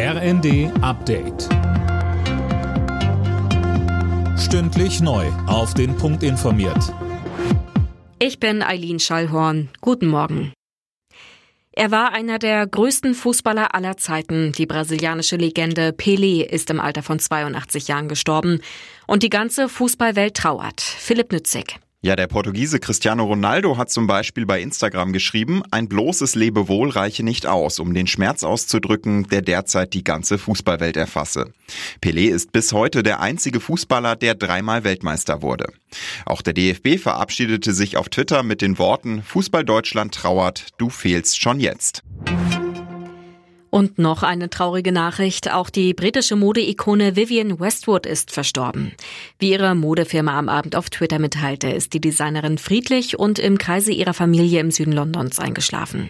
RND Update. Stündlich neu. Auf den Punkt informiert. Ich bin Eileen Schallhorn. Guten Morgen. Er war einer der größten Fußballer aller Zeiten. Die brasilianische Legende Pelé ist im Alter von 82 Jahren gestorben. Und die ganze Fußballwelt trauert. Philipp Nützig. Ja, der Portugiese Cristiano Ronaldo hat zum Beispiel bei Instagram geschrieben, ein bloßes Lebewohl reiche nicht aus, um den Schmerz auszudrücken, der derzeit die ganze Fußballwelt erfasse. Pelé ist bis heute der einzige Fußballer, der dreimal Weltmeister wurde. Auch der DFB verabschiedete sich auf Twitter mit den Worten Fußball Deutschland trauert, du fehlst schon jetzt. Und noch eine traurige Nachricht. Auch die britische Modeikone Vivienne Westwood ist verstorben. Wie ihre Modefirma am Abend auf Twitter mitteilte, ist die Designerin friedlich und im Kreise ihrer Familie im Süden Londons eingeschlafen.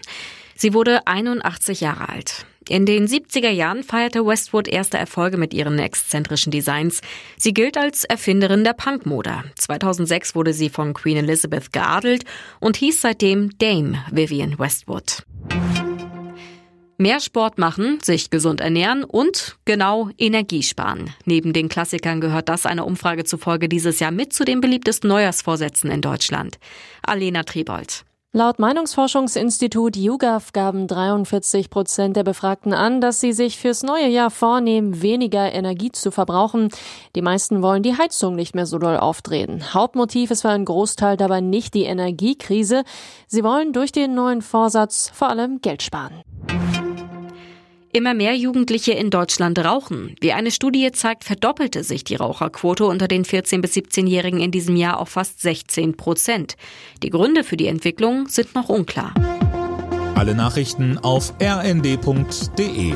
Sie wurde 81 Jahre alt. In den 70er Jahren feierte Westwood erste Erfolge mit ihren exzentrischen Designs. Sie gilt als Erfinderin der Punkmode. 2006 wurde sie von Queen Elizabeth geadelt und hieß seitdem Dame Vivienne Westwood. Mehr Sport machen, sich gesund ernähren und genau Energie sparen. Neben den Klassikern gehört das einer Umfrage zufolge dieses Jahr mit zu den beliebtesten Neujahrsvorsätzen in Deutschland. Alena Triebold. Laut Meinungsforschungsinstitut YouGov gaben 43 Prozent der Befragten an, dass sie sich fürs neue Jahr vornehmen, weniger Energie zu verbrauchen. Die meisten wollen die Heizung nicht mehr so doll aufdrehen. Hauptmotiv ist für einen Großteil dabei nicht die Energiekrise. Sie wollen durch den neuen Vorsatz vor allem Geld sparen. Immer mehr Jugendliche in Deutschland rauchen. Wie eine Studie zeigt, verdoppelte sich die Raucherquote unter den 14- bis 17-Jährigen in diesem Jahr auf fast 16 Prozent. Die Gründe für die Entwicklung sind noch unklar. Alle Nachrichten auf rnd.de